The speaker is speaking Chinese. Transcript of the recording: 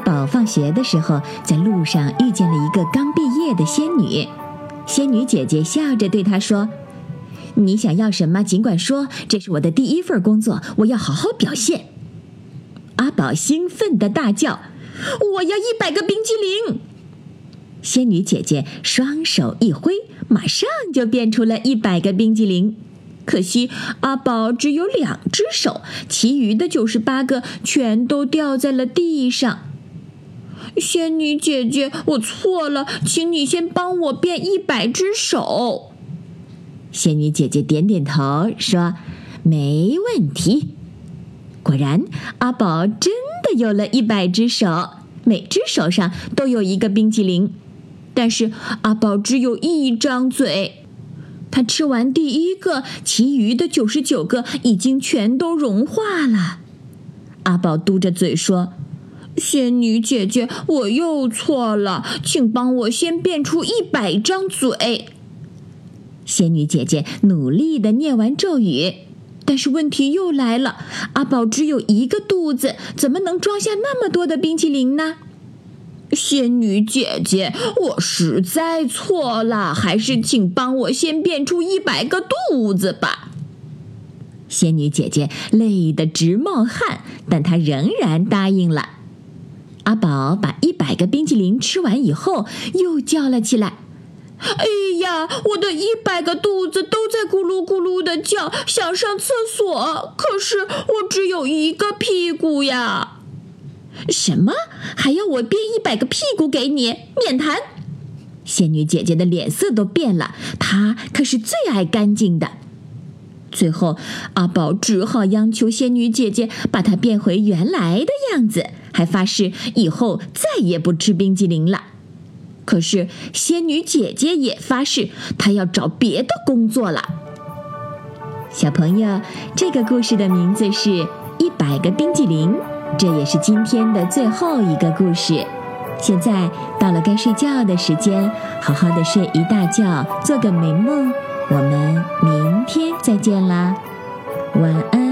宝放学的时候，在路上遇见了一个刚毕业的仙女。仙女姐姐笑着对他说：“你想要什么，尽管说，这是我的第一份工作，我要好好表现。”阿宝兴奋地大叫：“我要一百个冰激凌！”仙女姐姐双手一挥，马上就变出了一百个冰激凌。可惜阿宝只有两只手，其余的九十八个全都掉在了地上。仙女姐姐，我错了，请你先帮我变一百只手。仙女姐姐点点头说：“没问题。”果然，阿宝真的有了一百只手，每只手上都有一个冰淇淋。但是阿宝只有一张嘴，他吃完第一个，其余的九十九个已经全都融化了。阿宝嘟着嘴说。仙女姐姐，我又错了，请帮我先变出一百张嘴。仙女姐姐努力的念完咒语，但是问题又来了：阿宝只有一个肚子，怎么能装下那么多的冰淇淋呢？仙女姐姐，我实在错了，还是请帮我先变出一百个肚子吧。仙女姐姐累得直冒汗，但她仍然答应了。阿宝把一百个冰淇淋吃完以后，又叫了起来：“哎呀，我的一百个肚子都在咕噜咕噜的叫，想上厕所，可是我只有一个屁股呀！”“什么？还要我变一百个屁股给你？免谈！”仙女姐姐的脸色都变了，她可是最爱干净的。最后，阿宝只好央求仙女姐姐把她变回原来的样子。还发誓以后再也不吃冰激凌了。可是仙女姐姐也发誓，她要找别的工作了。小朋友，这个故事的名字是《一百个冰激凌》，这也是今天的最后一个故事。现在到了该睡觉的时间，好好的睡一大觉，做个美梦。我们明天再见啦，晚安。